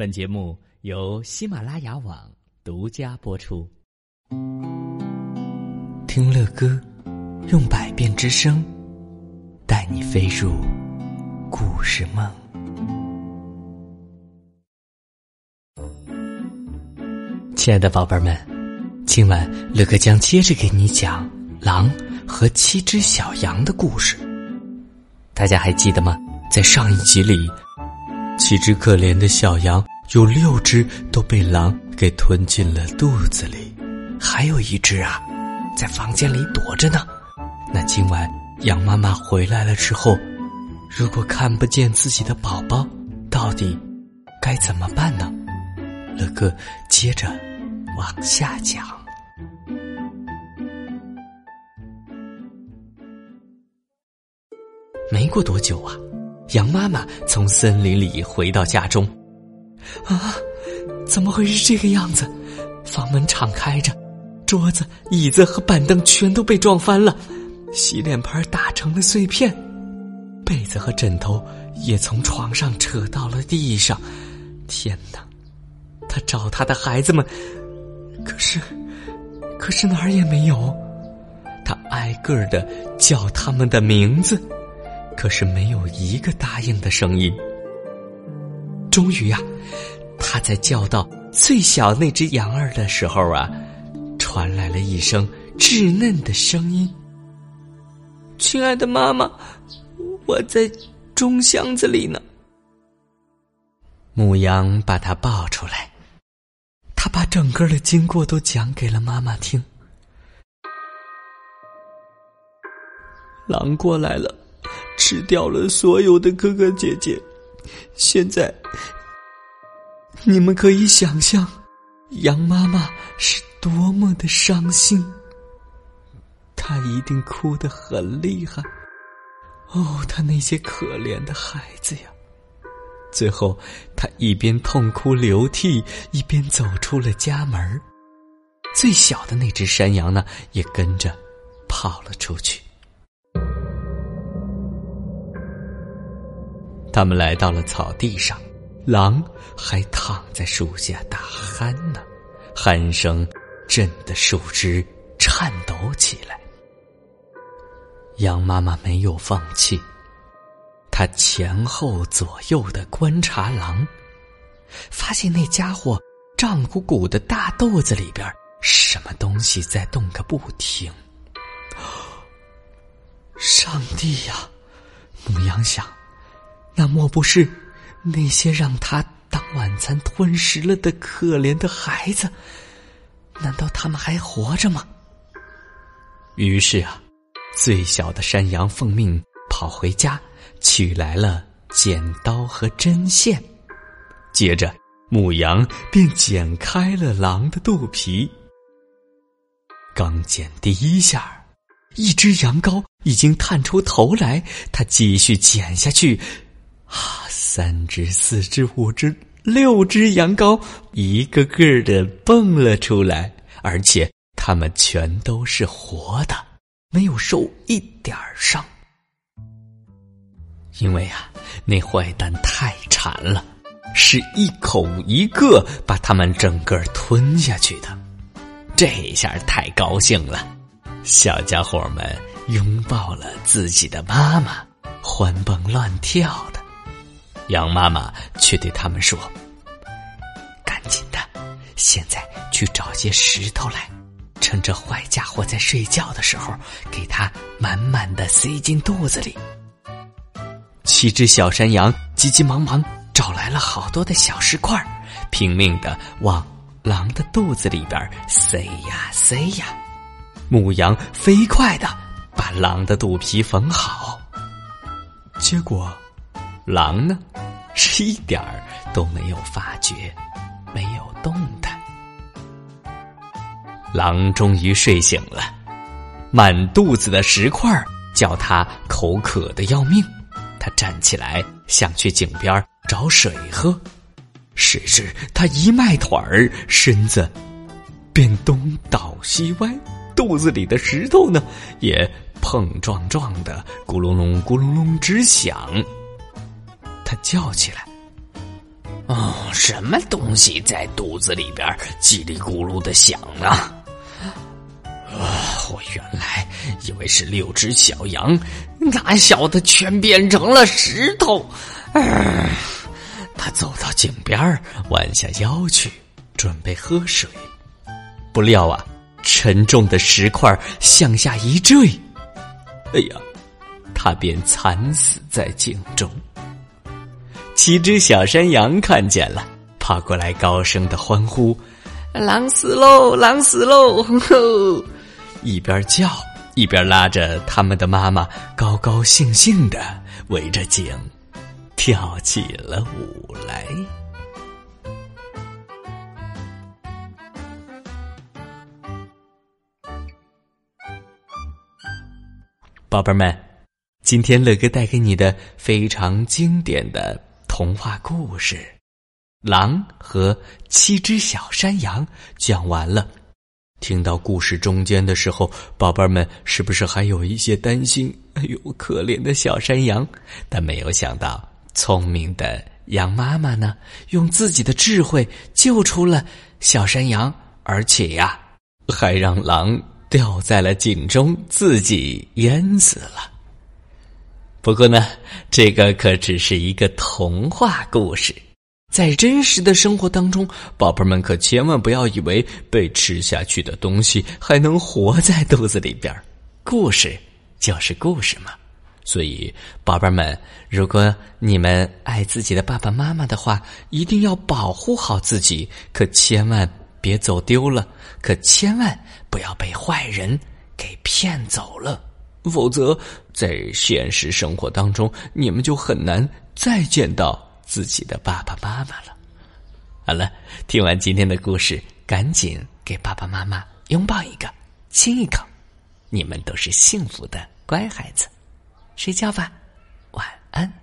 本节目由喜马拉雅网独家播出。听乐歌，用百变之声，带你飞入故事梦。亲爱的宝贝们，今晚乐哥将接着给你讲狼和七只小羊的故事。大家还记得吗？在上一集里，七只可怜的小羊有六只都被狼给吞进了肚子里，还有一只啊，在房间里躲着呢。那今晚羊妈妈回来了之后，如果看不见自己的宝宝，到底该怎么办呢？乐哥接着往下讲。没过多久啊。羊妈妈从森林里回到家中，啊，怎么会是这个样子？房门敞开着，桌子、椅子和板凳全都被撞翻了，洗脸盆打成了碎片，被子和枕头也从床上扯到了地上。天哪！他找他的孩子们，可是，可是哪儿也没有。他挨个的叫他们的名字。可是没有一个答应的声音。终于呀，他在叫到最小那只羊儿的时候啊，传来了一声稚嫩的声音：“亲爱的妈妈，我在钟箱子里呢。”母羊把它抱出来，他把整个的经过都讲给了妈妈听。狼过来了。吃掉了所有的哥哥姐姐，现在你们可以想象，羊妈妈是多么的伤心。她一定哭得很厉害。哦，她那些可怜的孩子呀！最后，她一边痛哭流涕，一边走出了家门。最小的那只山羊呢，也跟着跑了出去。他们来到了草地上，狼还躺在树下打鼾呢，鼾声震得树枝颤抖起来。羊妈妈没有放弃，她前后左右的观察狼，发现那家伙胀鼓鼓的大肚子里边什么东西在动个不停。上帝呀！母羊想。那莫不是那些让他当晚餐吞食了的可怜的孩子？难道他们还活着吗？于是啊，最小的山羊奉命跑回家，取来了剪刀和针线。接着，母羊便剪开了狼的肚皮。刚剪第一下，一只羊羔已经探出头来，它继续剪下去。啊！三只、四只、五只、六只羊羔，一个个的蹦了出来，而且它们全都是活的，没有受一点伤。因为啊，那坏蛋太馋了，是一口一个把它们整个吞下去的。这下太高兴了，小家伙们拥抱了自己的妈妈，欢蹦乱跳。羊妈妈却对他们说：“赶紧的，现在去找些石头来，趁这坏家伙在睡觉的时候，给他满满的塞进肚子里。”七只小山羊急急忙忙找来了好多的小石块，拼命的往狼的肚子里边塞呀塞呀。母羊飞快的把狼的肚皮缝好，结果。狼呢，是一点儿都没有发觉，没有动弹。狼终于睡醒了，满肚子的石块叫他口渴的要命。他站起来想去井边找水喝，谁知他一迈腿儿，身子便东倒西歪，肚子里的石头呢也碰撞撞的咕隆隆咕隆隆直响。他叫起来：“哦，什么东西在肚子里边叽里咕噜的响呢？啊，我原来以为是六只小羊，哪晓得全变成了石头。他走到井边弯下腰去，准备喝水，不料啊，沉重的石块向下一坠，哎呀，他便惨死在井中。七只小山羊看见了，跑过来高声的欢呼：“狼死喽，狼死喽！” 一边叫一边拉着他们的妈妈，高高兴兴的围着井跳起了舞来。宝贝们，今天乐哥带给你的非常经典的。童话故事《狼和七只小山羊》讲完了。听到故事中间的时候，宝贝们是不是还有一些担心？哎呦，可怜的小山羊！但没有想到，聪明的羊妈妈呢，用自己的智慧救出了小山羊，而且呀，还让狼掉在了井中，自己淹死了。不过呢，这个可只是一个童话故事，在真实的生活当中，宝贝们可千万不要以为被吃下去的东西还能活在肚子里边故事就是故事嘛。所以，宝贝们，如果你们爱自己的爸爸妈妈的话，一定要保护好自己，可千万别走丢了，可千万不要被坏人给骗走了。否则，在现实生活当中，你们就很难再见到自己的爸爸妈妈了。好了，听完今天的故事，赶紧给爸爸妈妈拥抱一个，亲一口，你们都是幸福的乖孩子。睡觉吧，晚安。